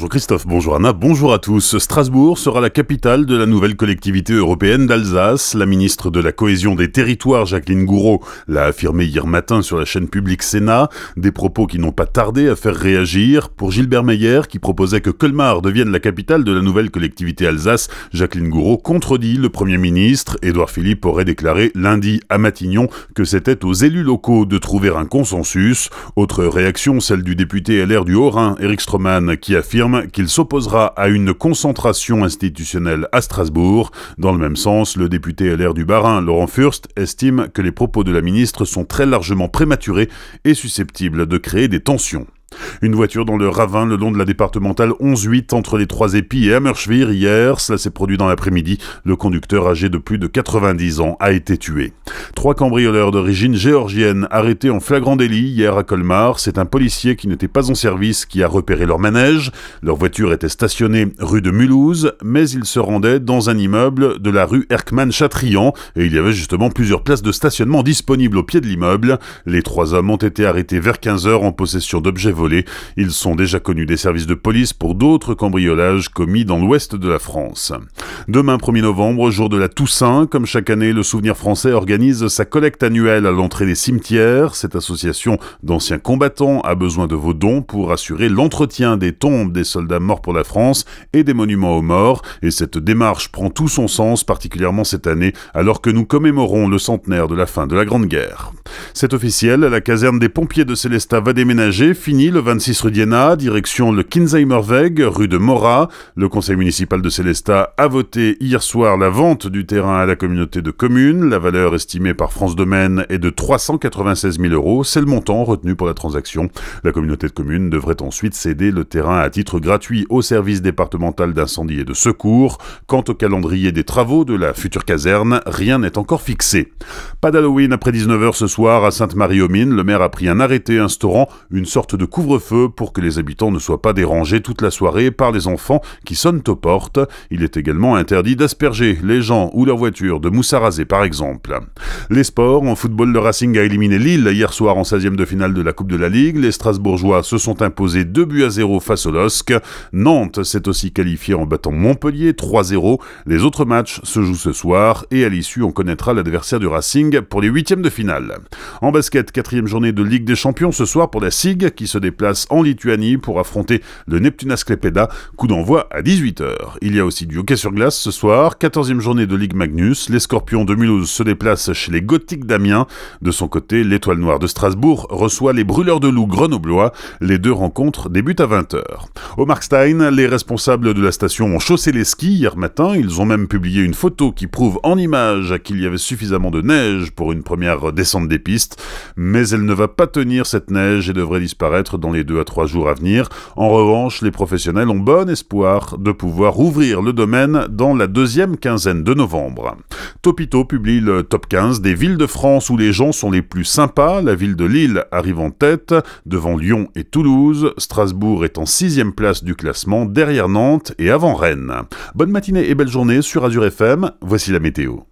Bonjour Christophe, bonjour Anna, bonjour à tous. Strasbourg sera la capitale de la nouvelle collectivité européenne d'Alsace. La ministre de la Cohésion des Territoires, Jacqueline Gouraud, l'a affirmé hier matin sur la chaîne publique Sénat. Des propos qui n'ont pas tardé à faire réagir. Pour Gilbert Meyer, qui proposait que Colmar devienne la capitale de la nouvelle collectivité Alsace, Jacqueline Gouraud contredit le Premier ministre. Édouard Philippe aurait déclaré lundi à Matignon que c'était aux élus locaux de trouver un consensus. Autre réaction, celle du député LR du Haut-Rhin, Eric Stroman, qui affirme qu'il s'opposera à une concentration institutionnelle à Strasbourg. Dans le même sens, le député LR du Bas-Rhin, Laurent Furst, estime que les propos de la ministre sont très largement prématurés et susceptibles de créer des tensions. Une voiture dans le ravin le long de la départementale 11-8 entre les Trois Épis et Hammerschwir hier. Cela s'est produit dans l'après-midi. Le conducteur âgé de plus de 90 ans a été tué. Trois cambrioleurs d'origine géorgienne arrêtés en flagrant délit hier à Colmar. C'est un policier qui n'était pas en service qui a repéré leur manège. Leur voiture était stationnée rue de Mulhouse, mais ils se rendaient dans un immeuble de la rue Erkmann-Chatrian et il y avait justement plusieurs places de stationnement disponibles au pied de l'immeuble. Les trois hommes ont été arrêtés vers 15h en possession d'objets ils sont déjà connus des services de police pour d'autres cambriolages commis dans l'ouest de la France. Demain 1er novembre, jour de la Toussaint, comme chaque année, le Souvenir français organise sa collecte annuelle à l'entrée des cimetières. Cette association d'anciens combattants a besoin de vos dons pour assurer l'entretien des tombes des soldats morts pour la France et des monuments aux morts. Et cette démarche prend tout son sens, particulièrement cette année, alors que nous commémorons le centenaire de la fin de la Grande Guerre. C'est officiel, la caserne des pompiers de Célestat va déménager, fini le 26 rue d'Iéna, direction le Kinsheimerweg, rue de Mora. Le conseil municipal de Célestat a voté hier soir la vente du terrain à la communauté de communes. La valeur estimée par France Domaine est de 396 000 euros. C'est le montant retenu pour la transaction. La communauté de communes devrait ensuite céder le terrain à titre gratuit au service départemental d'incendie et de secours. Quant au calendrier des travaux de la future caserne, rien n'est encore fixé. Pas d'Halloween après 19h ce soir à Sainte-Marie-aux-Mines. Le maire a pris un arrêté instaurant une sorte de couvre-feu pour que les habitants ne soient pas dérangés toute la soirée par les enfants qui sonnent aux portes. Il est également interdit d'asperger les gens ou leurs voitures de mousse à raser par exemple. Les sports, en football, le Racing a éliminé Lille hier soir en 16e de finale de la Coupe de la Ligue. Les Strasbourgeois se sont imposés 2 buts à 0 face au LOSC. Nantes s'est aussi qualifié en battant Montpellier 3-0. Les autres matchs se jouent ce soir et à l'issue on connaîtra l'adversaire du Racing pour les huitièmes de finale. En basket, quatrième journée de Ligue des Champions ce soir pour la SIG qui se déplace en Lituanie pour affronter le Neptunas Klepeda. Coup d'envoi à 18h. Il y a aussi du hockey sur glace ce soir. 14e journée de Ligue Magnus. Les Scorpions de Mulhouse se déplacent chez les Gothiques d'Amiens. De son côté, l'Étoile Noire de Strasbourg reçoit les Brûleurs de Loup grenoblois. Les deux rencontres débutent à 20h. Au Markstein, les responsables de la station ont chaussé les skis hier matin. Ils ont même publié une photo qui prouve en image qu'il y avait suffisamment de neige pour une première descente des pistes. Mais elle ne va pas tenir cette neige et devrait disparaître dans les deux à trois jours à venir. En revanche, les professionnels ont bon espoir de pouvoir ouvrir le domaine dans la deuxième quinzaine de novembre. Topito publie le top 15 des villes de France où les gens sont les plus sympas. La ville de Lille arrive en tête, devant Lyon et Toulouse. Strasbourg est en sixième place du classement, derrière Nantes et avant Rennes. Bonne matinée et belle journée sur Azure FM. Voici la météo.